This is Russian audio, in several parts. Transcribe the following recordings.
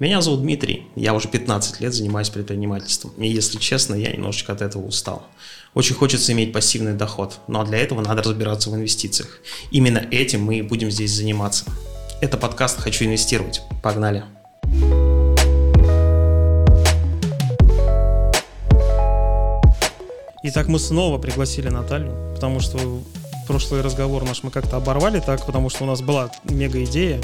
Меня зовут Дмитрий, я уже 15 лет занимаюсь предпринимательством, и если честно, я немножечко от этого устал. Очень хочется иметь пассивный доход, но для этого надо разбираться в инвестициях. Именно этим мы и будем здесь заниматься. Это подкаст «Хочу инвестировать». Погнали! Итак, мы снова пригласили Наталью, потому что прошлый разговор наш мы как-то оборвали так, потому что у нас была мега идея.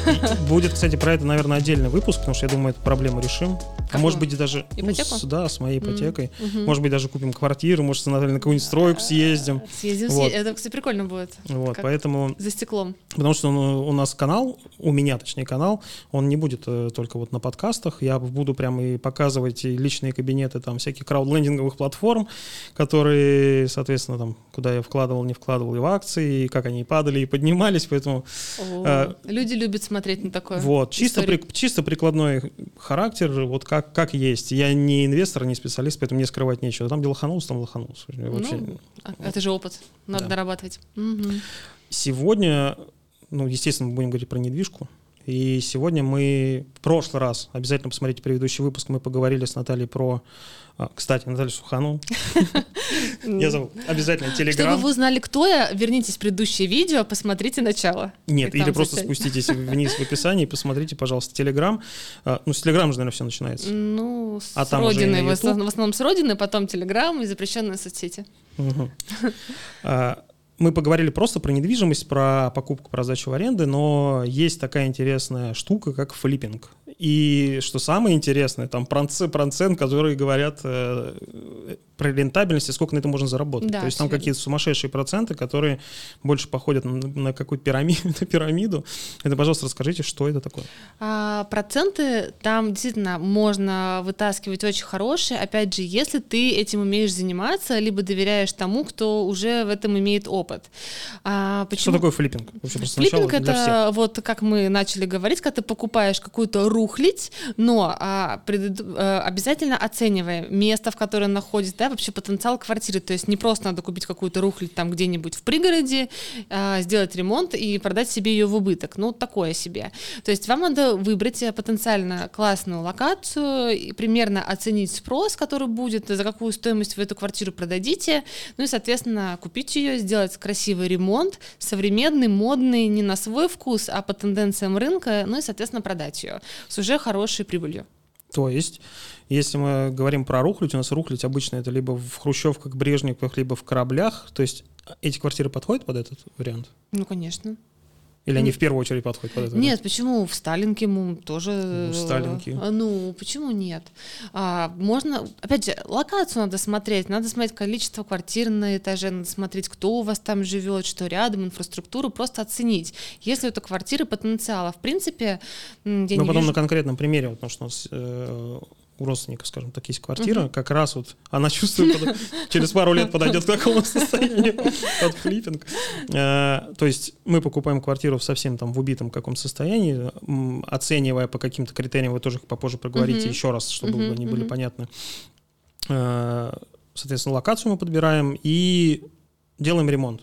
Будет, кстати, про это, наверное, отдельный выпуск, потому что я думаю, эту проблему решим. А может быть, даже... Ну, с, да, с моей ипотекой. Mm-hmm. Может быть, даже купим квартиру, может, Наталья, на какую-нибудь стройку съездим. Съездим, вот. это, кстати, прикольно будет. Вот, поэтому... За стеклом. Потому что у нас канал, у меня, точнее, канал, он не будет э, только вот на подкастах. Я буду прям и показывать и личные кабинеты там всяких краудлендинговых платформ, которые, соответственно, там, куда я вкладывал, не вкладывал, вкладывал и в акции, и как они падали и поднимались, поэтому... О, э, люди любят смотреть на такое. Вот, чисто, при, чисто прикладной характер, вот как, как есть. Я не инвестор, не специалист, поэтому мне скрывать нечего. Там где лоханулся, там лоханулся. Вообще, ну, а, это же опыт, надо да. дорабатывать. Угу. Сегодня, ну, естественно, мы будем говорить про недвижку. И сегодня мы, в прошлый раз, обязательно посмотрите предыдущий выпуск, мы поговорили с Натальей про а, кстати, Наталья Сухану. Я зову. Обязательно телеграм. Чтобы вы узнали, кто я, вернитесь в предыдущее видео, посмотрите начало. Нет, или просто спуститесь вниз в описании и посмотрите, пожалуйста, телеграм. Ну, с телеграма же, наверное, все начинается. Ну, с а родины. В основном с родины, потом телеграм и запрещенные соцсети. Мы поговорили просто про недвижимость, про покупку, про сдачу в аренды, но есть такая интересная штука, как флиппинг. И что самое интересное, там процент, который говорят э, про рентабельность и сколько на это можно заработать. Да, То есть там какие-то сумасшедшие проценты, которые больше походят на, на какую-то пирамиду, на пирамиду. Это, пожалуйста, расскажите, что это такое. А, проценты там действительно можно вытаскивать очень хорошие. Опять же, если ты этим умеешь заниматься, либо доверяешь тому, кто уже в этом имеет опыт. А, почему? Что такое флиппинг? Вообще, флиппинг это вот как мы начали говорить, когда ты покупаешь какую-то рухлить, но а, пред, а, обязательно оценивая место, в котором находится, вообще потенциал квартиры. То есть не просто надо купить какую-то рухлядь там где-нибудь в пригороде, э, сделать ремонт и продать себе ее в убыток. Ну, такое себе. То есть вам надо выбрать э, потенциально классную локацию, и примерно оценить спрос, который будет, за какую стоимость вы эту квартиру продадите, ну и, соответственно, купить ее, сделать красивый ремонт, современный, модный, не на свой вкус, а по тенденциям рынка, ну и, соответственно, продать ее с уже хорошей прибылью. То есть, если мы говорим про рухлядь, у нас рухлядь обычно это либо в хрущевках, брежниках, либо в кораблях. То есть эти квартиры подходят под этот вариант? Ну, конечно. Или они в первую очередь подходят под это? Нет, почему? В Сталинке тоже... Ну, в Сталинке. А, ну, почему нет? А, можно... Опять же, локацию надо смотреть. Надо смотреть количество квартир на этаже, надо смотреть, кто у вас там живет, что рядом, инфраструктуру, просто оценить. Если это квартиры потенциала, в принципе... Я ну, потом вижу... на конкретном примере, потому что у нас э, у родственника, скажем так, есть квартира, uh-huh. как раз вот она чувствует, под, через пару лет подойдет к такому состоянию под флиппинг. А, то есть мы покупаем квартиру в совсем там в убитом каком состоянии, оценивая по каким-то критериям, вы тоже попозже проговорите еще раз, чтобы uh-huh. они были понятны. А, соответственно, локацию мы подбираем и делаем ремонт.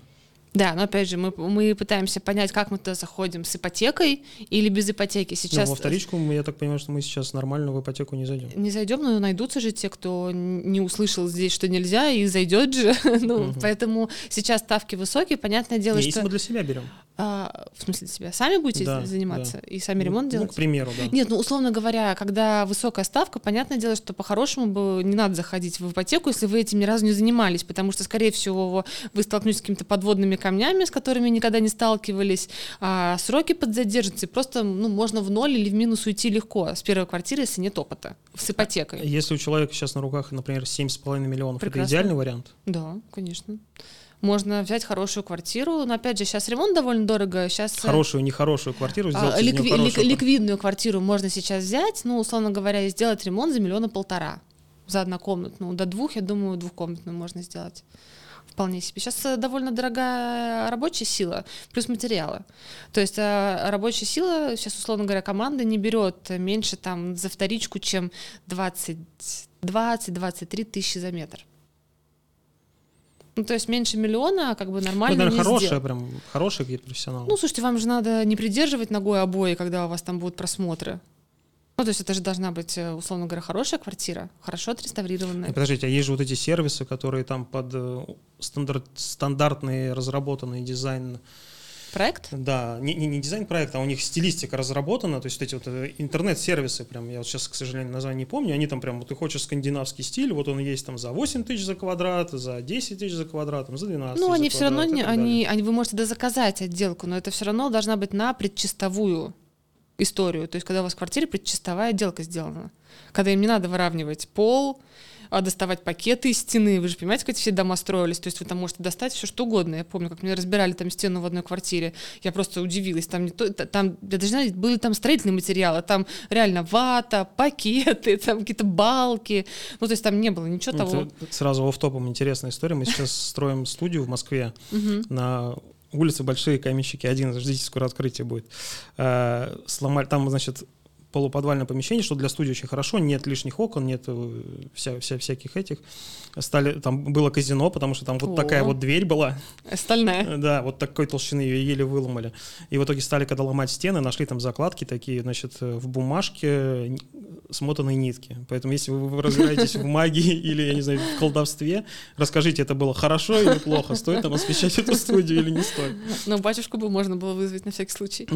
Да, но опять же, мы, мы пытаемся понять, как мы туда заходим, с ипотекой или без ипотеки. Сейчас... Ну, во вторичку, я так понимаю, что мы сейчас нормально в ипотеку не зайдем. Не зайдем, но найдутся же те, кто не услышал здесь, что нельзя, и зайдет же. ну, угу. Поэтому сейчас ставки высокие, понятное дело, не, что... Если мы для себя берем. А, в смысле для себя? Сами будете да, заниматься да. и сами ну, ремонт делать? Ну, к примеру, да. Нет, ну, условно говоря, когда высокая ставка, понятное дело, что по-хорошему бы не надо заходить в ипотеку, если вы этим ни разу не занимались, потому что, скорее всего, вы столкнетесь с какими-то подводными камнями, с которыми никогда не сталкивались, а сроки подзадержатся, и просто ну, можно в ноль или в минус уйти легко с первой квартиры, если нет опыта, с ипотекой. Если у человека сейчас на руках, например, 7,5 миллионов, Прекрасно. это идеальный вариант? Да, конечно можно взять хорошую квартиру, но опять же сейчас ремонт довольно дорого, сейчас э, хорошую, нехорошую квартиру сделать. А, ликви- лик- ликвидную квартиру можно сейчас взять, ну условно говоря, и сделать ремонт за миллиона полтора за однокомнатную, до двух, я думаю, двухкомнатную можно сделать вполне себе. Сейчас э, довольно дорогая рабочая сила, плюс материалы. То есть э, рабочая сила, сейчас, условно говоря, команда не берет меньше там за вторичку, чем 20-23 тысячи за метр. Ну, то есть меньше миллиона, а как бы нормально. Ну, наверное, хорошая, прям хороший какие-то профессионалы. Ну, слушайте, вам же надо не придерживать ногой обои, когда у вас там будут просмотры. Ну, то есть это же должна быть, э, условно говоря, хорошая квартира, хорошо отреставрированная. Подождите, а есть же вот эти сервисы, которые там под э, стандарт, стандартный разработанный дизайн проект? Да, не, не, не дизайн проекта, а у них стилистика разработана, то есть вот эти вот э, интернет-сервисы, прям, я вот сейчас, к сожалению, название не помню, они там прям, вот ты хочешь скандинавский стиль, вот он есть там за 8 тысяч за квадрат, за 10 тысяч за квадрат, там, за 12 Ну, они все равно, не, они, они, вы можете дозаказать отделку, но это все равно должна быть на предчистовую историю. То есть, когда у вас в квартире предчистовая отделка сделана. Когда им не надо выравнивать пол, а доставать пакеты из стены. Вы же понимаете, как эти все дома строились. То есть вы там можете достать все что угодно. Я помню, как мне разбирали там стену в одной квартире. Я просто удивилась. Там, не то, там я даже знаю, были там строительные материалы. Там реально вата, пакеты, там какие-то балки. Ну, то есть там не было ничего Это того. Сразу оф-топом интересная история. Мы сейчас строим студию в Москве на улице Большие Каменщики, один, ждите, скоро открытие будет. Э, сломали, там, значит, полуподвальное помещение, что для студии очень хорошо, нет лишних окон, нет э, вся, вся, всяких этих. Стали, там было казино, потому что там вот О. такая вот дверь была. Стальная. Да, вот такой толщины ее еле выломали. И в итоге стали, когда ломать стены, нашли там закладки такие, значит, в бумажке смотанные нитки. Поэтому если вы разбираетесь в магии или, я не знаю, в колдовстве, расскажите, это было хорошо или плохо, стоит там освещать эту студию или не стоит. Ну, батюшку бы можно было вызвать на всякий случай.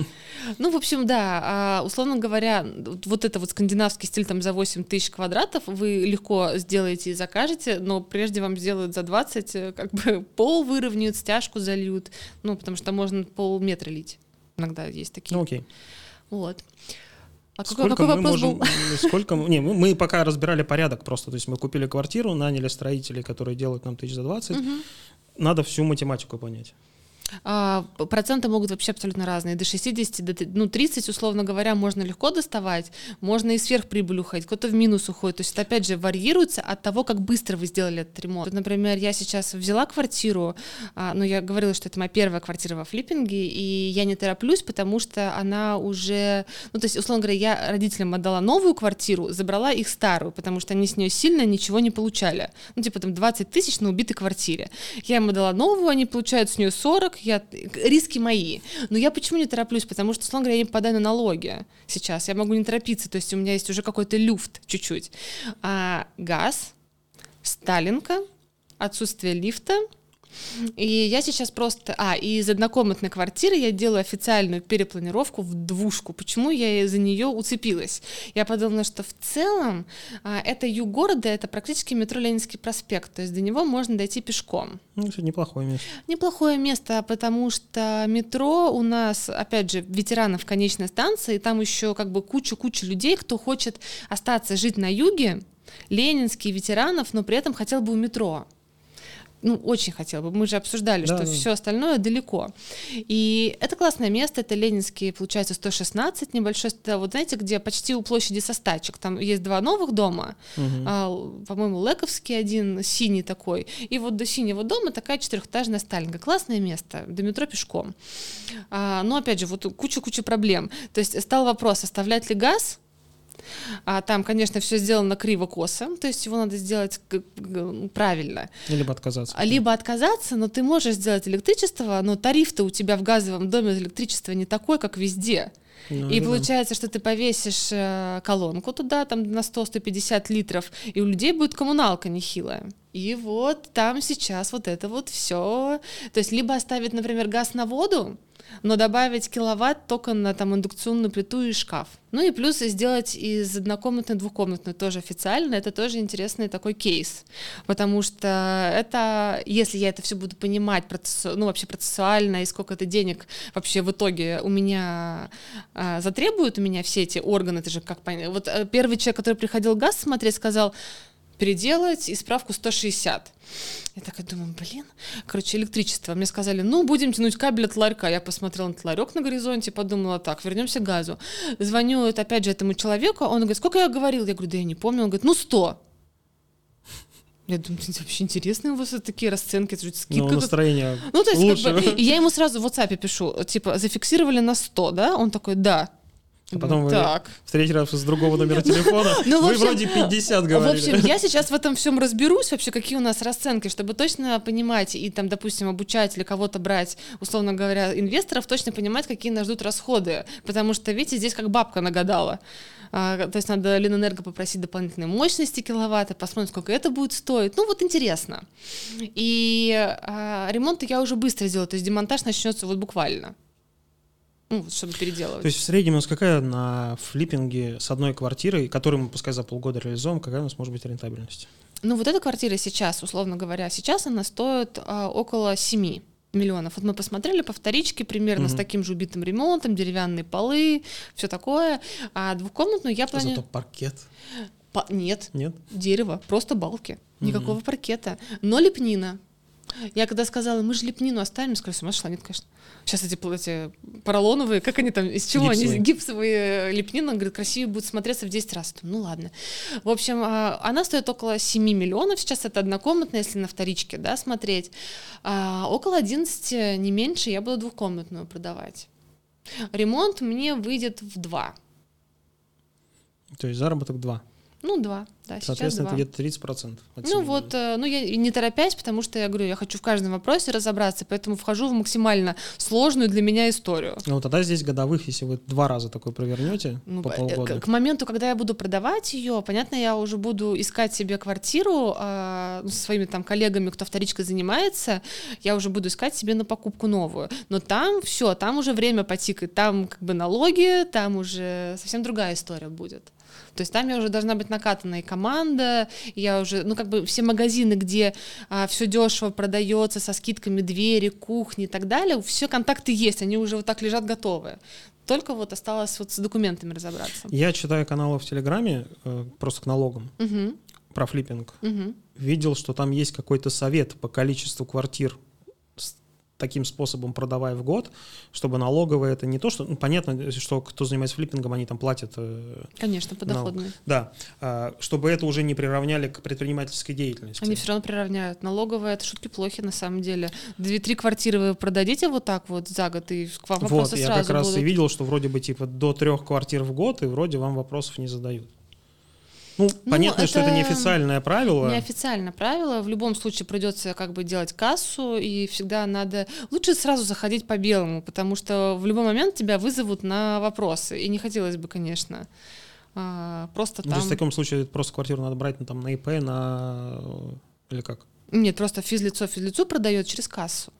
Ну, в общем, да, а, условно говоря, вот это вот скандинавский стиль там за 8 тысяч квадратов вы легко сделаете и закажете, но прежде вам сделают за 20, э, как бы пол выровняют, стяжку зальют, ну, потому что можно полметра лить. Иногда есть такие. Ну, окей. Вот. А сколько какой, какой мы можем, был? сколько, не, мы, мы пока разбирали порядок просто, то есть мы купили квартиру, наняли строителей, которые делают нам тысяч за 20, угу. надо всю математику понять. А, проценты могут вообще абсолютно разные. До 60, до ну, 30, условно говоря, можно легко доставать, можно и сверхприбыль уходить, кто-то в минус уходит. То есть это, опять же, варьируется от того, как быстро вы сделали этот ремонт. Вот, например, я сейчас взяла квартиру, а, ну, я говорила, что это моя первая квартира во флиппинге, и я не тороплюсь, потому что она уже... Ну, то есть, условно говоря, я родителям отдала новую квартиру, забрала их старую, потому что они с нее сильно ничего не получали. Ну, типа там 20 тысяч на убитой квартире. Я им отдала новую, они получают с нее 40, я, риски мои. Но я почему не тороплюсь? Потому что, условно говоря, я не попадаю на налоги сейчас. Я могу не торопиться, то есть у меня есть уже какой-то люфт чуть-чуть. А газ, Сталинка, отсутствие лифта — и я сейчас просто... А, и из однокомнатной квартиры я делаю официальную перепланировку в двушку. Почему я за нее уцепилась? Я подумала, что в целом а, это юг города, это практически метро Ленинский проспект, то есть до него можно дойти пешком. Ну, это неплохое место. Неплохое место, потому что метро у нас, опять же, ветеранов конечной станции, и там еще как бы куча-куча людей, кто хочет остаться жить на юге, ленинские ветеранов, но при этом хотел бы у метро ну, очень хотела бы. Мы же обсуждали, да, что да. все остальное далеко. И это классное место, это Ленинский, получается, 116, небольшой, это вот знаете, где почти у площади Состачек, там есть два новых дома, угу. а, по-моему, Лековский один, синий такой, и вот до синего дома такая четырехэтажная Сталинка. Классное место, до метро пешком. А, но, опять же, вот куча-куча проблем. То есть стал вопрос, оставлять ли газ, а там, конечно, все сделано криво-косо, то есть его надо сделать правильно. Либо отказаться. А, либо отказаться, но ты можешь сделать электричество, но тариф-то у тебя в газовом доме электричества не такой, как везде. Ну, и получается, что ты повесишь э, колонку туда, там на 100-150 литров, и у людей будет коммуналка нехилая. И вот там сейчас вот это вот все. То есть либо оставить, например, газ на воду, но добавить киловатт только на там индукционную плиту и шкаф. Ну и плюс сделать из однокомнатной двухкомнатной тоже официально, это тоже интересный такой кейс, потому что это, если я это все буду понимать, процесс, ну вообще процессуально и сколько это денег вообще в итоге у меня а, затребуют у меня все эти органы, это же как понять. Вот э, первый человек, который приходил газ смотреть, сказал, переделать и справку 160. Я такая думаю, блин, короче, электричество. Мне сказали, ну, будем тянуть кабель от ларька. Я посмотрела на ларек на горизонте, подумала, так, вернемся к газу. Звоню, это, опять же, этому человеку, он говорит, сколько я говорил? Я говорю, да я не помню. Он говорит, ну, 100. Я думаю, вообще интересные у вас такие расценки, это же скидка. Ну, настроение Ну, то есть, лучше. Как бы, и я ему сразу в WhatsApp пишу, типа, зафиксировали на 100, да? Он такой, да. А потом вы так. в третий раз с другого номера телефона, ну, вы вроде 50 говорили. В общем, я сейчас в этом всем разберусь, вообще, какие у нас расценки, чтобы точно понимать и там, допустим, обучать или кого-то брать, условно говоря, инвесторов, точно понимать, какие нас ждут расходы. Потому что, видите, здесь как бабка нагадала. А, то есть надо Ленэнерго попросить дополнительные мощности киловатты, посмотреть, сколько это будет стоить. Ну вот интересно. И а, ремонт я уже быстро сделаю, то есть демонтаж начнется вот буквально. Ну, чтобы переделывать. То есть в среднем у нас какая на флиппинге с одной квартирой, которую мы пускай за полгода реализуем, какая у нас может быть рентабельность? Ну вот эта квартира сейчас, условно говоря, сейчас она стоит а, около 7 миллионов. Вот мы посмотрели по вторичке примерно угу. с таким же убитым ремонтом, деревянные полы, все такое. А двухкомнатную я планирую... Зато паркет. По... Нет. Нет. Дерево, просто балки. Никакого угу. паркета. Но лепнина. Я когда сказала, мы же лепнину оставим, сказали, с ума шла, нет, конечно. Сейчас эти, эти поролоновые, как они там, из чего гипсовые. они, гипсовые лепнины, говорит, красивее будут смотреться в 10 раз. Ну ладно. В общем, а, она стоит около 7 миллионов, сейчас это однокомнатная, если на вторичке, да, смотреть. А около 11, не меньше, я буду двухкомнатную продавать. Ремонт мне выйдет в 2. То есть заработок 2. Ну, два, да, Соответственно, сейчас это где-то 30%. Ну вот, э, ну я не торопясь, потому что я говорю, я хочу в каждом вопросе разобраться, поэтому вхожу в максимально сложную для меня историю. Ну тогда здесь годовых, если вы два раза такой провернете ну, по э, полгода. К, к моменту, когда я буду продавать ее, понятно, я уже буду искать себе квартиру э, со своими там коллегами, кто вторичкой занимается, я уже буду искать себе на покупку новую. Но там все, там уже время потикает, там как бы налоги, там уже совсем другая история будет. То есть там я уже должна быть накатанная команда, я уже, ну как бы все магазины, где а, все дешево продается со скидками двери, кухни и так далее, все контакты есть, они уже вот так лежат готовые. Только вот осталось вот с документами разобраться. Я читаю каналы в Телеграме э, просто к налогам угу. про флиппинг. Угу. Видел, что там есть какой-то совет по количеству квартир таким способом продавая в год, чтобы налоговые это не то, что, ну, понятно, что кто занимается флиппингом, они там платят. Э, Конечно, подоходные. Да, а, чтобы это уже не приравняли к предпринимательской деятельности. Они все равно приравняют. Налоговые это шутки плохи на самом деле. Две-три квартиры вы продадите вот так вот за год, и к вам вопросы вот, я сразу как раз будут. и видел, что вроде бы типа до трех квартир в год, и вроде вам вопросов не задают. Ну, ну, понятно, это что это неофициальное правило. Неофициальное правило. В любом случае придется как бы делать кассу, и всегда надо... Лучше сразу заходить по белому, потому что в любой момент тебя вызовут на вопросы. И не хотелось бы, конечно, а, просто ну, там... То есть в таком случае просто квартиру надо брать ну, там, на ИП, на... или как? Нет, просто физлицо физлицу продает через кассу.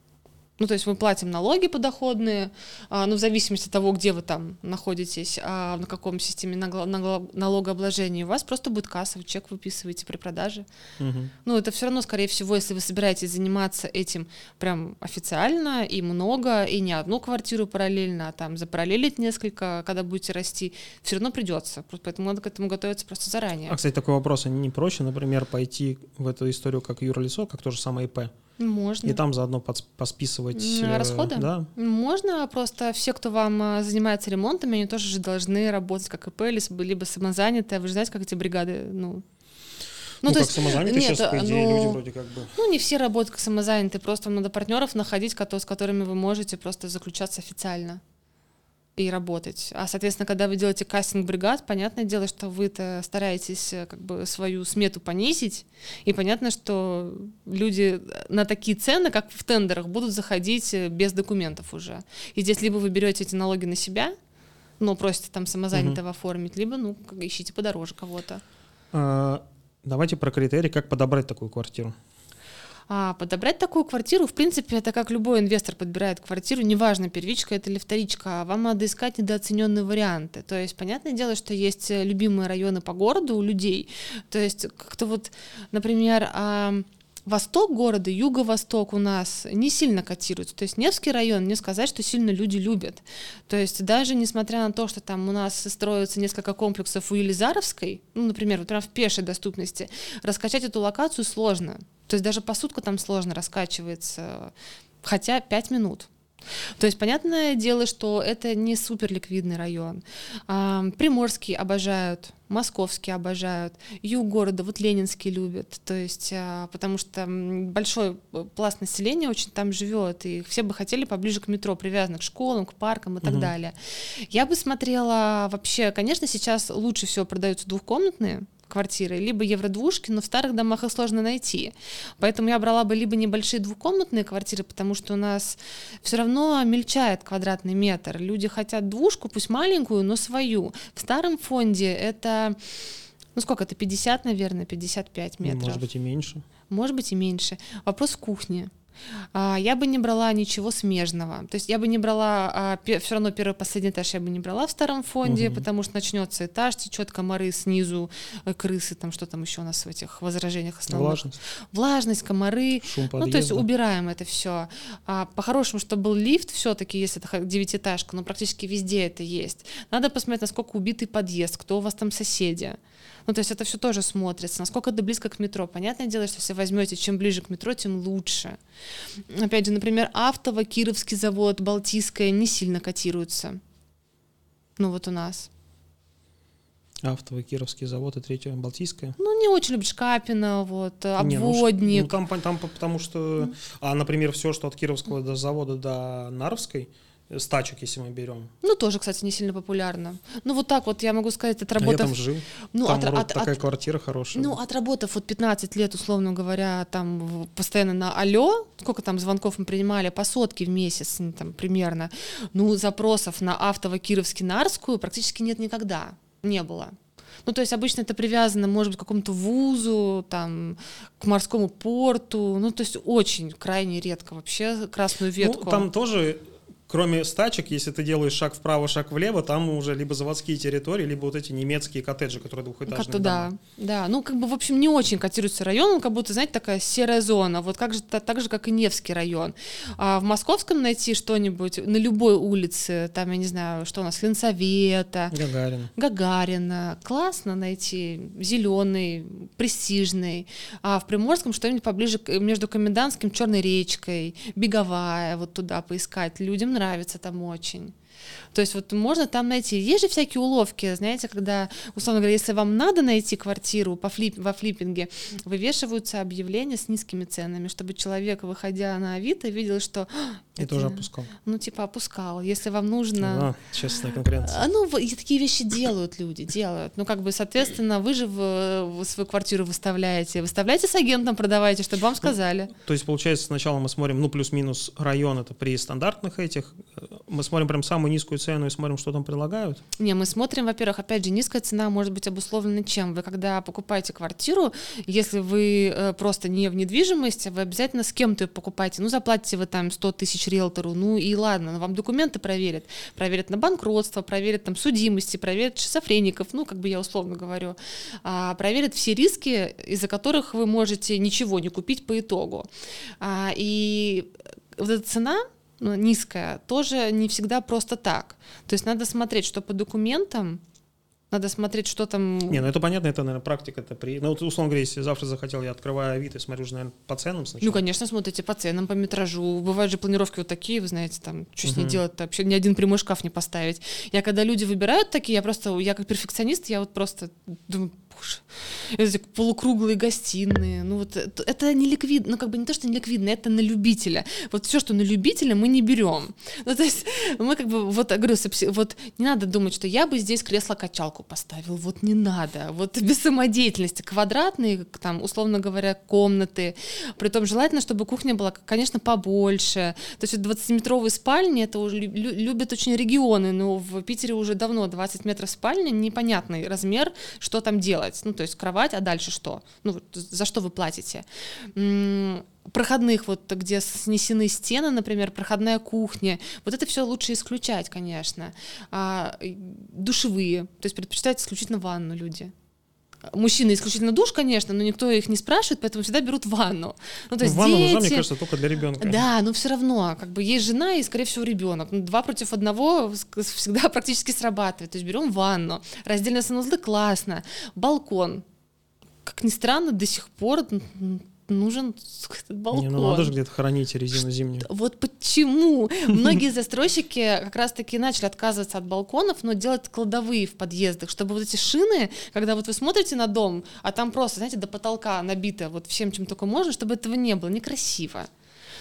Ну, то есть мы платим налоги подоходные, а, ну, в зависимости от того, где вы там находитесь, а, на каком системе налогообложения, у вас просто будет кассовый чек выписываете при продаже. Угу. Ну, это все равно, скорее всего, если вы собираетесь заниматься этим прям официально и много, и не одну квартиру параллельно, а там запараллелить несколько, когда будете расти, все равно придется. Поэтому надо к этому готовиться просто заранее. А, кстати, такой вопрос, а не проще, например, пойти в эту историю как юрлицо, как то же самое ИП? Можно. И там заодно посписывать э, расходы. Да. Можно просто все, кто вам э, занимается ремонтами, они тоже же должны работать как ИП, либо самозанятые. Вы же знаете, как эти бригады, ну, ну, ну, то как есть, самозанятые нет, сейчас, по идее, ну, люди вроде как бы... Ну, не все работают как самозанятые, просто вам надо партнеров находить, с которыми вы можете просто заключаться официально и работать. А, соответственно, когда вы делаете кастинг-бригад, понятное дело, что вы-то стараетесь э, как бы свою смету понизить, и понятно, что люди на такие цены, как в тендерах, будут заходить э, без документов уже. И здесь либо вы берете эти налоги на себя, но просите там самозанятого угу. оформить, либо, ну, ищите подороже кого-то. А, давайте про критерии, как подобрать такую квартиру. А подобрать такую квартиру, в принципе, это как любой инвестор подбирает квартиру, неважно, первичка это или вторичка, а вам надо искать недооцененные варианты. То есть, понятное дело, что есть э, любимые районы по городу у людей. То есть, как-то вот, например, Восток города, юго-восток у нас не сильно котируется. То есть Невский район, не сказать, что сильно люди любят. То есть даже несмотря на то, что там у нас строится несколько комплексов у Елизаровской, ну, например, вот прям в пешей доступности, раскачать эту локацию сложно. То есть даже посудка там сложно раскачивается, хотя 5 минут. То есть понятное дело, что это не супер ликвидный район. Приморский обожают московский обожают, юг города, вот ленинский любят, то есть, а, потому что большой э, пласт населения очень там живет, и все бы хотели поближе к метро, привязаны к школам, к паркам и так угу. далее. Я бы смотрела вообще, конечно, сейчас лучше всего продаются двухкомнатные, квартиры, либо евродвушки, но в старых домах их сложно найти. Поэтому я брала бы либо небольшие двухкомнатные квартиры, потому что у нас все равно мельчает квадратный метр. Люди хотят двушку, пусть маленькую, но свою. В старом фонде это ну сколько это, 50, наверное, 55 метров. Может быть и меньше. Может быть и меньше. Вопрос в кухне. А, я бы не брала ничего смежного. То есть я бы не брала, а, все равно первый последний этаж я бы не брала в старом фонде, угу. потому что начнется этаж, течет комары снизу, э, крысы, там что там еще у нас в этих возражениях основных. Влажность. Влажность, комары. Шум подъезда. ну, то есть убираем это все. А, по-хорошему, чтобы был лифт все-таки, если это девятиэтажка, но практически везде это есть. Надо посмотреть, насколько убитый подъезд, кто у вас там соседи. Ну, то есть это все тоже смотрится. Насколько это близко к метро. Понятное дело, что если возьмете, чем ближе к метро, тем лучше. Опять же, например, Автово, Кировский завод, Балтийская не сильно котируются. Ну, вот у нас. Автовый Кировский завод и третья Балтийская. Ну, не очень любишь Капина, вот, обводник. Не, ну, ну, там, там потому что, а, например, все, что от Кировского до завода до Наровской, стачек, если мы берем. Ну, тоже, кстати, не сильно популярно. Ну, вот так вот я могу сказать, отработав... А я там жил. Ну, там от, от, такая от, квартира хорошая. Ну, отработав вот 15 лет, условно говоря, там постоянно на алло, сколько там звонков мы принимали, по сотке в месяц там примерно, ну, запросов на Автово-Кировский-Нарскую практически нет никогда. Не было. Ну, то есть обычно это привязано, может быть, к какому-то вузу, там, к морскому порту. Ну, то есть очень крайне редко вообще красную ну, ветку. Ну, там тоже кроме стачек, если ты делаешь шаг вправо, шаг влево, там уже либо заводские территории, либо вот эти немецкие коттеджи, которые двухэтажные. Как-то да, да. Ну, как бы, в общем, не очень котируется район, он как будто, знаете, такая серая зона, вот как же, так же, как и Невский район. А в Московском найти что-нибудь на любой улице, там, я не знаю, что у нас, Ленсовета. Гагарина. Гагарина. Классно найти, зеленый, престижный. А в Приморском что-нибудь поближе между Комендантским, Черной речкой, Беговая, вот туда поискать. Людям нравится там очень. То есть вот можно там найти. Есть же всякие уловки, знаете, когда, условно говоря, если вам надо найти квартиру по флип, во флиппинге, вывешиваются объявления с низкими ценами, чтобы человек, выходя на Авито, видел, что... И это, тоже опускал. Ну, типа опускал. Если вам нужно... А, честная конкуренция. А, ну, и такие вещи делают люди, делают. Ну, как бы, соответственно, вы же в, в свою квартиру выставляете. Выставляйте с агентом, продавайте, чтобы вам ну, сказали. Ну, то есть, получается, сначала мы смотрим, ну, плюс-минус район, это при стандартных этих. Мы смотрим прям самую низкую цену и смотрим, что там предлагают? Не, мы смотрим, во-первых, опять же, низкая цена может быть обусловлена чем? Вы когда покупаете квартиру, если вы э, просто не в недвижимости, вы обязательно с кем-то ее покупаете. Ну, заплатите вы там 100 тысяч риэлтору, ну и ладно, но вам документы проверят. Проверят на банкротство, проверят там судимости, проверят шизофреников, ну, как бы я условно говорю. А, проверят все риски, из-за которых вы можете ничего не купить по итогу. А, и вот эта цена, низкая, тоже не всегда просто так. То есть надо смотреть, что по документам, надо смотреть, что там... Не, ну это понятно, это, наверное, практика. Это при... Ну, вот, условно говоря, если завтра захотел, я открываю Авито и смотрю уже, наверное, по ценам сначала. Ну, конечно, смотрите по ценам, по метражу. Бывают же планировки вот такие, вы знаете, там, что с ней делать-то? Вообще ни один прямой шкаф не поставить. Я когда люди выбирают такие, я просто, я как перфекционист, я вот просто думаю, боже, эти полукруглые гостиные, ну вот это, это не ликвидно, ну как бы не то, что не ликвидно, это на любителя. Вот все, что на любителя, мы не берем. Ну то есть мы как бы, вот, говорю, вот не надо думать, что я бы здесь кресло-качалку поставил, вот не надо, вот без самодеятельности, квадратные, там, условно говоря, комнаты, при том желательно, чтобы кухня была, конечно, побольше, то есть 20-метровые спальни, это уже любят очень регионы, но в Питере уже давно 20 метров спальни, непонятный размер, что там делать, ну, то есть кровать, а дальше что? Ну, за что вы платите? проходных, вот где снесены стены, например, проходная кухня, вот это все лучше исключать, конечно. А, душевые, то есть предпочитают исключительно ванну люди. Мужчины исключительно душ, конечно, но никто их не спрашивает, поэтому всегда берут ванну. Ну, то есть Ванна дети... нужна, мне кажется, только для ребенка. Да, но все равно, как бы есть жена и, скорее всего, ребенок. Ну, два против одного всегда практически срабатывает. То есть берем ванну, раздельные санузлы классно, балкон. Как ни странно, до сих пор нужен балкон. Не, ну надо же где-то хранить резину зимнюю. Вот почему? Многие застройщики как раз-таки начали отказываться от балконов, но делать кладовые в подъездах, чтобы вот эти шины, когда вот вы смотрите на дом, а там просто, знаете, до потолка набито вот всем, чем только можно, чтобы этого не было, некрасиво.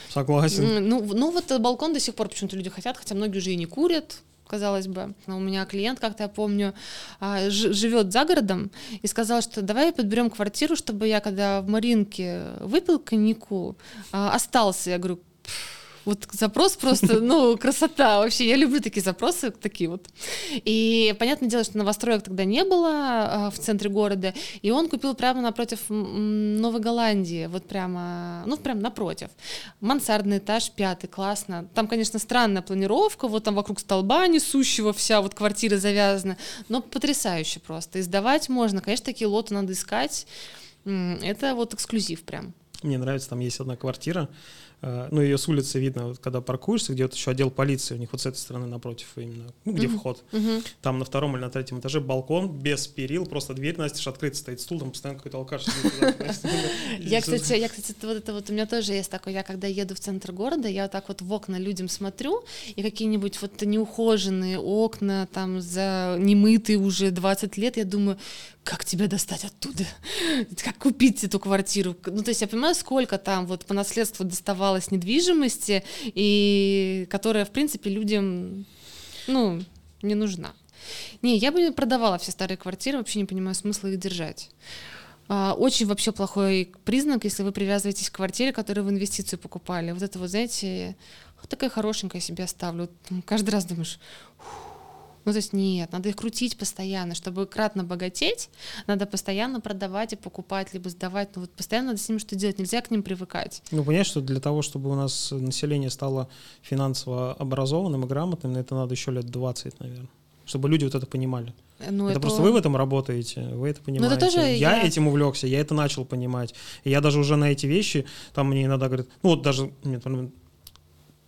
Согласен. Ну, ну вот балкон до сих пор почему-то люди хотят, хотя многие уже и не курят, казалось бы. У меня клиент, как-то я помню, а, живет за городом и сказал, что давай подберем квартиру, чтобы я, когда в Маринке выпил коньяку, а, остался. Я говорю, вот запрос просто, ну, красота вообще. Я люблю такие запросы, такие вот. И понятное дело, что новостроек тогда не было а, в центре города, и он купил прямо напротив Новой Голландии, вот прямо, ну, прям напротив. Мансардный этаж, пятый, классно. Там, конечно, странная планировка, вот там вокруг столба несущего вся вот квартира завязана, но потрясающе просто. Издавать можно, конечно, такие лоты надо искать. Это вот эксклюзив прям. Мне нравится, там есть одна квартира, ну, ее с улицы видно, вот, когда паркуешься, где вот еще отдел полиции, у них вот с этой стороны напротив именно, ну, где uh-huh. вход. Uh-huh. Там на втором или на третьем этаже балкон без перил, просто дверь настежь открыта, стоит стул, там постоянно какой-то алкаш Я, кстати, я, кстати, вот это вот у меня тоже есть такое, я когда еду в центр города, я вот так вот в окна людям смотрю, и какие-нибудь вот неухоженные окна, там, за немытые уже 20 лет, я думаю, как тебя достать оттуда? Как купить эту квартиру? Ну, то есть я понимаю, сколько там вот по наследству доставалось недвижимости, и которая, в принципе, людям, ну, не нужна. Не, я бы продавала все старые квартиры, вообще не понимаю смысла их держать. А, очень вообще плохой признак, если вы привязываетесь к квартире, которую в инвестицию покупали. Вот это вот, знаете, такая хорошенькая себе оставлю. Каждый раз думаешь, ну, то есть нет, надо их крутить постоянно, чтобы кратно богатеть, надо постоянно продавать и покупать, либо сдавать, ну вот постоянно надо с ними что делать, нельзя к ним привыкать. Ну, понятно, что для того, чтобы у нас население стало финансово образованным и грамотным, это надо еще лет 20, наверное, чтобы люди вот это понимали. Ну, это, это просто вы в этом работаете, вы это понимаете. Ну, это тоже я, я этим увлекся, я это начал понимать. И я даже уже на эти вещи, там мне иногда говорят, ну вот даже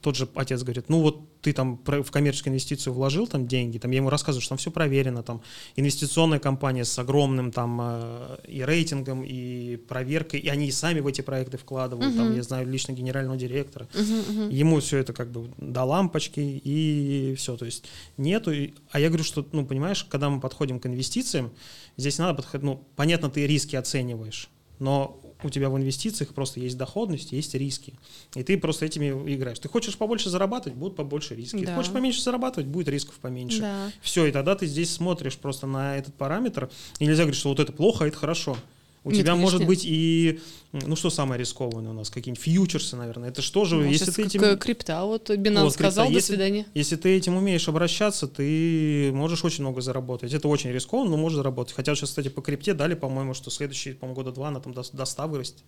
тот же отец говорит, ну вот ты там в коммерческую инвестицию вложил там деньги, там я ему рассказываю, что там все проверено, там инвестиционная компания с огромным там э, и рейтингом, и проверкой, и они и сами в эти проекты вкладывают, uh-huh. там я знаю лично генерального директора, uh-huh, uh-huh. ему все это как бы до лампочки и все, то есть нету, а я говорю, что, ну понимаешь, когда мы подходим к инвестициям, здесь надо подходить, ну понятно, ты риски оцениваешь, но у тебя в инвестициях просто есть доходность, есть риски. И ты просто этими играешь. Ты хочешь побольше зарабатывать, будут побольше риски. Да. Хочешь поменьше зарабатывать, будет рисков поменьше. Да. Все, и тогда ты здесь смотришь просто на этот параметр. И нельзя говорить, что вот это плохо, а это хорошо. У Нет, тебя конечно. может быть и, ну что самое рискованное у нас, какие-нибудь фьючерсы, наверное. Это что же, ну, если ты этим... Крипта, вот Binance вот, сказал, крипта. до если, свидания. Если ты этим умеешь обращаться, ты можешь очень много заработать. Это очень рискованно, но можешь заработать. Хотя сейчас, кстати, по крипте дали, по-моему, что следующие, по-моему, года два она там до, до 100 вырастет.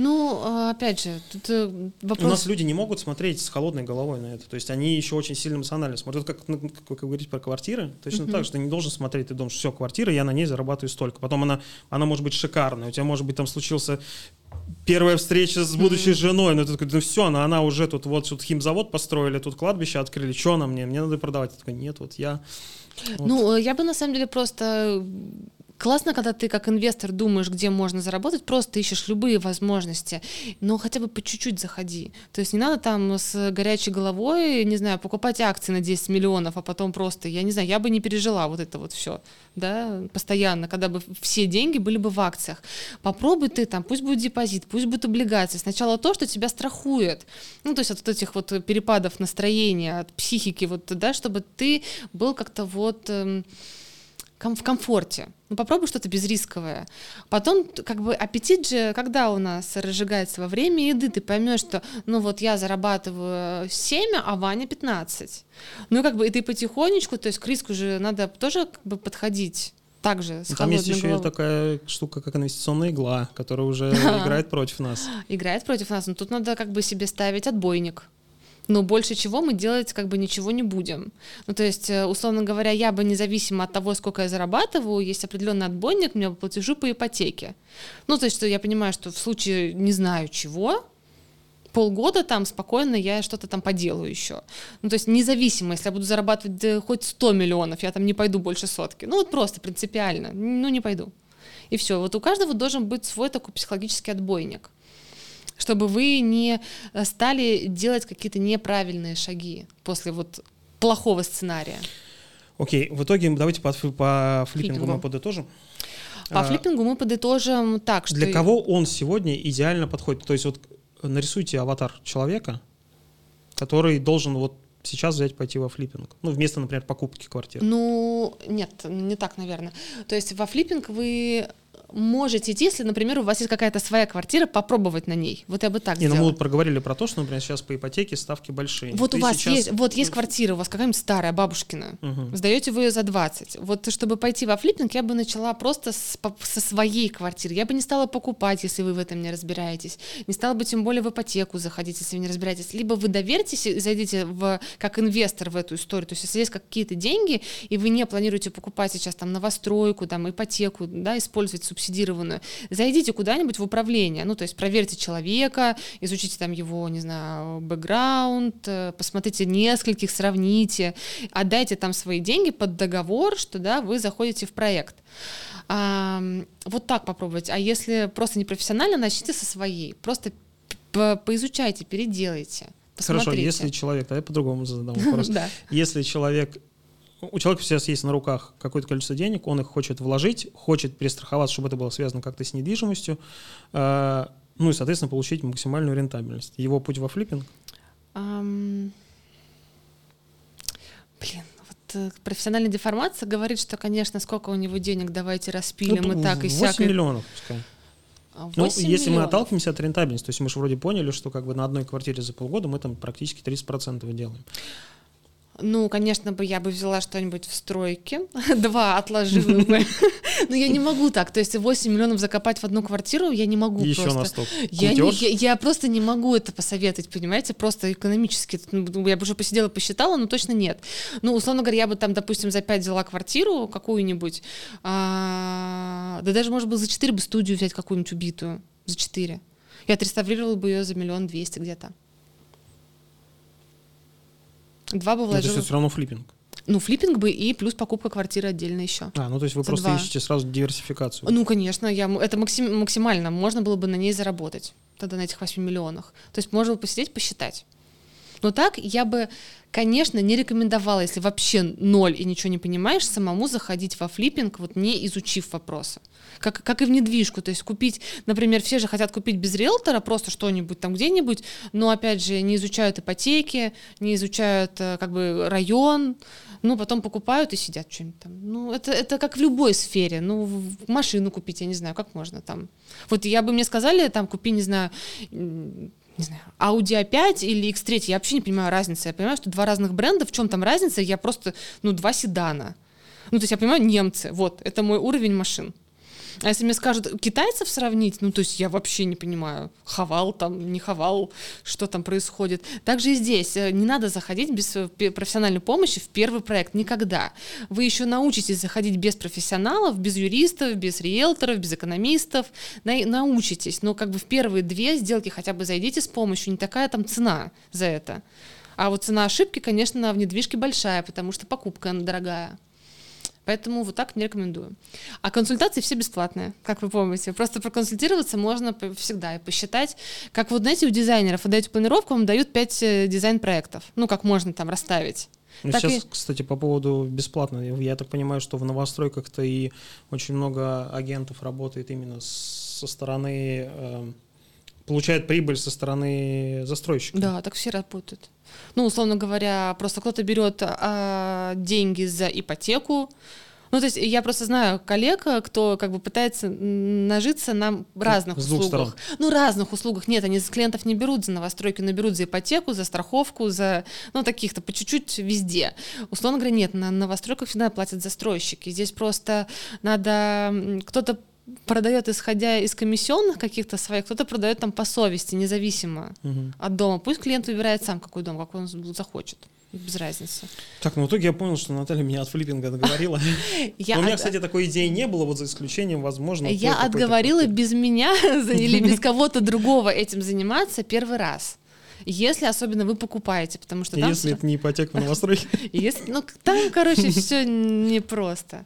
Ну, а, опять же, тут э, вопрос... У нас люди не могут смотреть с холодной головой на это. То есть они еще очень сильно эмоционально смотрят. Как, ну, как вы говорите про квартиры, точно uh-huh. так же ты не должен смотреть, ты думаешь, все, квартира, я на ней зарабатываю столько. Потом она, она может быть шикарная. У тебя, может быть, там случился первая встреча с будущей mm-hmm. женой, ну ты такой, ну все, она, она уже тут вот тут химзавод построили, тут кладбище открыли, что она мне, мне надо продавать. Я такой, нет, вот я... Вот. Ну, я бы на самом деле просто Классно, когда ты как инвестор думаешь, где можно заработать, просто ищешь любые возможности, но хотя бы по чуть-чуть заходи. То есть не надо там с горячей головой, не знаю, покупать акции на 10 миллионов, а потом просто, я не знаю, я бы не пережила вот это вот все, да, постоянно, когда бы все деньги были бы в акциях. Попробуй ты там, пусть будет депозит, пусть будет облигации. Сначала то, что тебя страхует, ну, то есть от вот этих вот перепадов настроения, от психики, вот, да, чтобы ты был как-то вот... Эм, в комфорте. Ну, попробуй что-то безрисковое. Потом, как бы, аппетит же, когда у нас разжигается во время еды, ты поймешь, что, ну, вот я зарабатываю 7, а Ваня 15. Ну, как бы, и ты потихонечку, то есть к риску же надо тоже как бы подходить также с ну, Там есть еще головой. такая штука, как инвестиционная игла, которая уже играет против нас. Играет против нас, но тут надо как бы себе ставить отбойник но больше чего мы делать как бы ничего не будем. Ну, то есть, э, условно говоря, я бы независимо от того, сколько я зарабатываю, есть определенный отбойник, у меня платежу по ипотеке. Ну, то есть, что я понимаю, что в случае не знаю чего, полгода там спокойно я что-то там поделаю еще. Ну, то есть независимо, если я буду зарабатывать хоть 100 миллионов, я там не пойду больше сотки. Ну, вот просто принципиально, ну, не пойду. И все. Вот у каждого должен быть свой такой психологический отбойник. Чтобы вы не э, стали делать какие-то неправильные шаги после вот плохого сценария. Окей, в итоге давайте по, по флиппингу, флиппингу мы подытожим. По а, флиппингу мы подытожим так, что... Для кого он сегодня идеально подходит? То есть вот нарисуйте аватар человека, который должен вот сейчас взять пойти во флиппинг? Ну, вместо, например, покупки квартиры. Ну, нет, не так, наверное. То есть во флиппинг вы можете если, например, у вас есть какая-то своя квартира, попробовать на ней. Вот я бы так Не, ну мы проговорили про то, что, например, сейчас по ипотеке ставки большие. Вот Ты у вас сейчас... есть, вот есть квартира, у вас какая-нибудь старая, бабушкина, угу. сдаете вы ее за 20. Вот чтобы пойти во флиппинг, я бы начала просто с, по, со своей квартиры. Я бы не стала покупать, если вы в этом не разбираетесь. Не стала бы тем более в ипотеку заходить, если вы не разбираетесь. Либо вы доверьтесь и зайдите в, как инвестор в эту историю. То есть если есть какие-то деньги, и вы не планируете покупать сейчас там новостройку, там ипотеку, да, использовать субсидированную, зайдите куда-нибудь в управление, ну, то есть проверьте человека, изучите там его, не знаю, бэкграунд, э, посмотрите нескольких, сравните, отдайте там свои деньги под договор, что, да, вы заходите в проект. А, вот так попробовать. А если просто непрофессионально, начните со своей. Просто поизучайте, переделайте. Хорошо, если человек, давай по-другому задам вопрос. Если человек у человека сейчас есть на руках какое-то количество денег, он их хочет вложить, хочет перестраховаться, чтобы это было связано как-то с недвижимостью, э, ну и, соответственно, получить максимальную рентабельность. Его путь во флиппинг? Um, блин, вот э, профессиональная деформация говорит, что, конечно, сколько у него денег, давайте распилим ну, и так, и 8 всякое. миллионов, пускай. Ну, если миллионов. мы отталкиваемся от рентабельности, то есть мы же вроде поняли, что как бы на одной квартире за полгода мы там практически 30% делаем. Ну, конечно бы я бы взяла что-нибудь в стройке, два отложила бы. Но я не могу так. То есть 8 миллионов закопать в одну квартиру я не могу Еще просто. на стоп. Я, не, я, я просто не могу это посоветовать, понимаете? Просто экономически. Ну, я бы уже посидела, посчитала, но точно нет. Ну, условно говоря, я бы там, допустим, за 5 взяла квартиру какую-нибудь. А, да даже, может быть, за 4 бы студию взять какую-нибудь убитую. За 4. Я отреставрировала бы ее за миллион двести где-то. Два бы вложила. Ну, то есть все равно флиппинг. Ну, флиппинг бы и плюс покупка квартиры отдельно еще. А, ну то есть вы просто два. ищете сразу диверсификацию. Ну, конечно, я, это максим, максимально. Можно было бы на ней заработать тогда на этих 8 миллионах. То есть можно было посидеть, посчитать. Но так я бы, конечно, не рекомендовала, если вообще ноль и ничего не понимаешь, самому заходить во флиппинг, вот не изучив вопросы. Как, как и в недвижку, то есть купить, например, все же хотят купить без риэлтора просто что-нибудь там где-нибудь, но опять же не изучают ипотеки, не изучают э, как бы район, ну, потом покупают и сидят что-нибудь там. Ну, это, это как в любой сфере. Ну, машину купить, я не знаю, как можно там. Вот я бы мне сказали, там, купи, не знаю, не знаю, Audi A5 или X3, я вообще не понимаю разницы. Я понимаю, что два разных бренда, в чем там разница, я просто, ну, два седана. Ну, то есть я понимаю, немцы, вот, это мой уровень машин. А если мне скажут китайцев сравнить, ну, то есть я вообще не понимаю, хавал там, не хавал, что там происходит. Также и здесь. Э, не надо заходить без э, профессиональной помощи в первый проект. Никогда. Вы еще научитесь заходить без профессионалов, без юристов, без риэлторов, без экономистов. На, научитесь. Но как бы в первые две сделки хотя бы зайдите с помощью. Не такая там цена за это. А вот цена ошибки, конечно, в недвижке большая, потому что покупка дорогая. Поэтому вот так не рекомендую. А консультации все бесплатные, как вы помните. Просто проконсультироваться можно всегда и посчитать. Как вот, знаете, у дизайнеров вы даете планировку, вам дают 5 э, дизайн-проектов. Ну, как можно там расставить. Ну, сейчас, и... кстати, по поводу бесплатно. Я так понимаю, что в новостройках-то и очень много агентов работает именно со стороны... Получает прибыль со стороны застройщика. Да, так все работают. Ну, условно говоря, просто кто-то берет а, деньги за ипотеку, ну, то есть я просто знаю коллег, кто как бы пытается нажиться на разных с услугах. Сторон. Ну, разных услугах. Нет, они с клиентов не берут за новостройки, но берут за ипотеку, за страховку, за, ну, таких-то по чуть-чуть везде. Условно говоря, нет, на новостройках всегда платят застройщики. Здесь просто надо кто-то продает исходя из комиссионных каких-то своих, кто-то продает там по совести, независимо угу. от дома. Пусть клиент выбирает сам, какой дом, какой он захочет. Без разницы. Так, ну в итоге я понял, что Наталья меня от флиппинга договорила. У меня, кстати, такой идеи не было, вот за исключением, возможно. Я отговорила без меня или без кого-то другого этим заниматься первый раз. Если особенно вы покупаете, потому что Если это не ипотека в новостройке. Если, ну, там, короче, все непросто.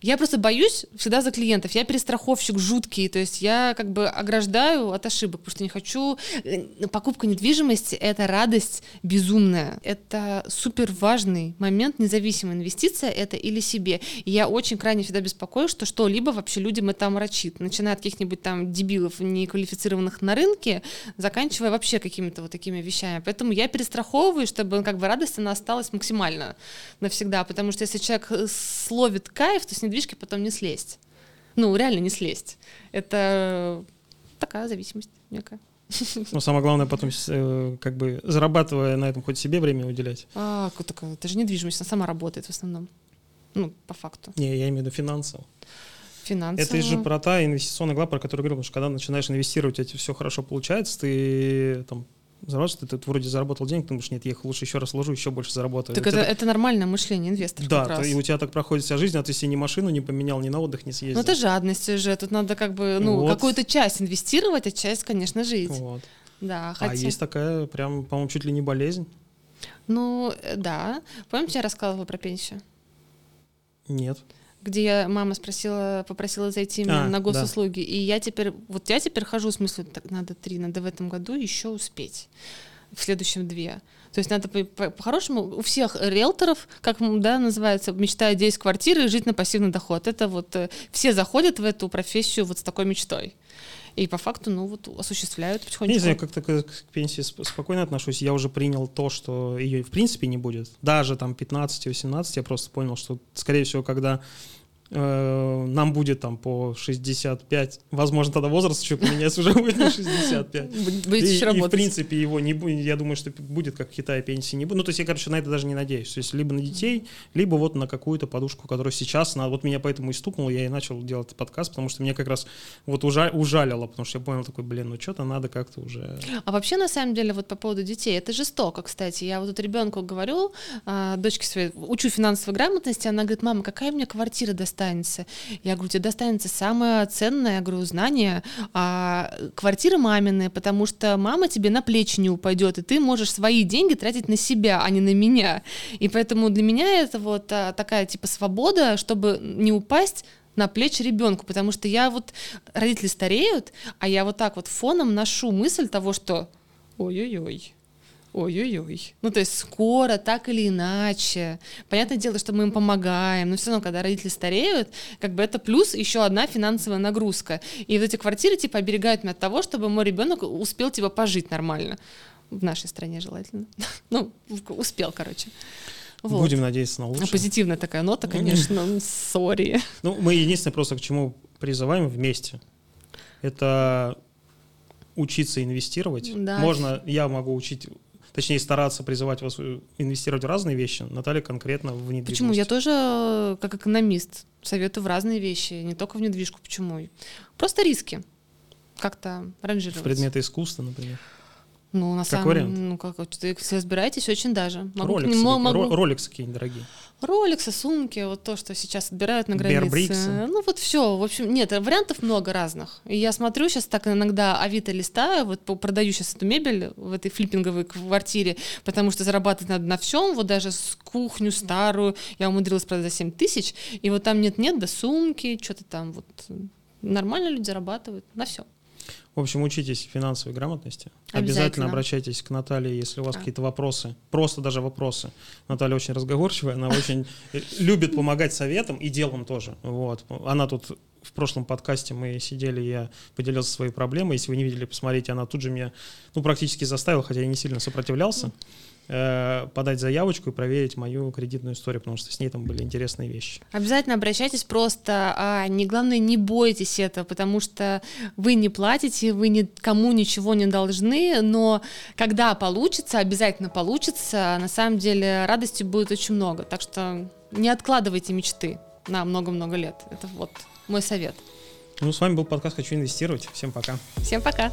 Я просто боюсь всегда за клиентов. Я перестраховщик жуткий, то есть я как бы ограждаю от ошибок, потому что не хочу... Э, покупка недвижимости — это радость безумная. Это супер важный момент, независимая инвестиция это или себе. И я очень крайне всегда беспокоюсь, что что-либо вообще людям это омрачит. Начиная от каких-нибудь там дебилов, неквалифицированных на рынке, заканчивая вообще какими-то вот такими вещами. Поэтому я перестраховываю, чтобы как бы радость она осталась максимально навсегда, потому что если человек словит кайф, то с недвижки потом не слезть. Ну, реально не слезть. Это такая зависимость некая. Ну, самое главное потом, э, как бы, зарабатывая на этом, хоть себе время уделять. А, так, это же недвижимость, она сама работает в основном. Ну, по факту. Не, я имею в виду финансово. Финансово. Это же про та инвестиционная глава, про которую говорил, потому что когда начинаешь инвестировать, у тебя все хорошо получается, ты там зарабатываешь, ты, ты вроде заработал денег, ты думаешь, нет, я их лучше еще раз вложу, еще больше заработаю. Так это, так... это нормальное мышление инвестора. Да, и у тебя так проходит вся жизнь, а ты себе ни машину не поменял, ни на отдых не съездил. Ну это жадность уже, тут надо как бы, ну, вот. какую-то часть инвестировать, а часть, конечно, жить. Вот. Да, а хотя... А есть такая, прям, по-моему, чуть ли не болезнь. Ну, э, да. Помните, я рассказывала про пенсию? Нет где я, мама спросила, попросила зайти а, на госуслуги, да. и я теперь, вот я теперь хожу, в смысле, так надо три, надо в этом году еще успеть, в следующем две. То есть надо по-хорошему по, по у всех риэлторов, как да, называется, мечтают 10 квартиры и жить на пассивный доход. Это вот э, все заходят в эту профессию вот с такой мечтой. И по факту, ну вот, осуществляют потихонечку. Не знаю, как-то к, к пенсии спокойно отношусь. Я уже принял то, что ее в принципе не будет. Даже там 15-18 я просто понял, что, скорее всего, когда Э, нам будет там по 65, возможно, тогда возраст еще поменяется, уже будет не 65. Будете еще работать. И, в принципе, его не будет, я думаю, что будет, как в Китае, пенсии не будет. Ну, то есть я, короче, на это даже не надеюсь. То есть либо на детей, либо вот на какую-то подушку, которая сейчас, на, вот меня поэтому и стукнуло, я и начал делать подкаст, потому что меня как раз вот ужа, ужалило, потому что я понял такой, блин, ну что-то надо как-то уже... А вообще, на самом деле, вот по поводу детей, это жестоко, кстати. Я вот тут ребенку говорю, а, дочке своей, учу финансовой грамотности, она говорит, мама, какая мне квартира достанется? Достанется? Я говорю, тебе достанется самое ценное, я говорю, знание, а квартиры маминые, потому что мама тебе на плечи не упадет, и ты можешь свои деньги тратить на себя, а не на меня. И поэтому для меня это вот а, такая типа свобода, чтобы не упасть на плечи ребенку, потому что я вот, родители стареют, а я вот так вот фоном ношу мысль того, что ой-ой-ой, ой-ой-ой. Ну, то есть скоро, так или иначе. Понятное дело, что мы им помогаем, но все равно, когда родители стареют, как бы это плюс еще одна финансовая нагрузка. И вот эти квартиры, типа, оберегают меня от того, чтобы мой ребенок успел, типа, пожить нормально. В нашей стране желательно. ну, успел, короче. Вот. Будем надеяться на лучшее. Позитивная такая нота, конечно, сори. Ну, мы единственное просто к чему призываем вместе. Это учиться инвестировать. Да. Можно, я могу учить точнее стараться призывать вас э, инвестировать в разные вещи. Наталья конкретно в недвижимость. Почему? Я тоже, э, как экономист, советую в разные вещи, не только в недвижку. Почему? Просто риски как-то ранжировать. В предметы искусства, например. Ну, на самом деле, ну, как, если разбираетесь, очень даже. Могу Rolex, нему, могу... Rolex какие-нибудь дорогие. Роликсы, сумки, вот то, что сейчас отбирают на границе. Ну, вот все. В общем, нет, вариантов много разных. И я смотрю сейчас так иногда Авито листаю, вот продаю сейчас эту мебель в этой флиппинговой квартире, потому что зарабатывать надо на всем, вот даже с кухню старую я умудрилась продать за 7 тысяч, и вот там нет-нет, да сумки, что-то там вот нормально люди зарабатывают на все. В общем, учитесь финансовой грамотности. Обязательно, Обязательно обращайтесь к Наталье, если у вас а. какие-то вопросы. Просто даже вопросы. Наталья очень разговорчивая, она очень любит помогать советам и делом тоже. Вот. Она тут в прошлом подкасте мы сидели, я поделился своей проблемой. Если вы не видели, посмотрите, она тут же меня ну, практически заставила, хотя я не сильно сопротивлялся. Э, подать заявочку и проверить мою кредитную историю, потому что с ней там были интересные вещи. Обязательно обращайтесь просто, а не главное не бойтесь этого, потому что вы не платите, вы никому ничего не должны, но когда получится, обязательно получится, на самом деле радости будет очень много, так что не откладывайте мечты на много-много лет. Это вот мой совет. Ну, с вами был подкаст «Хочу инвестировать». Всем пока. Всем пока.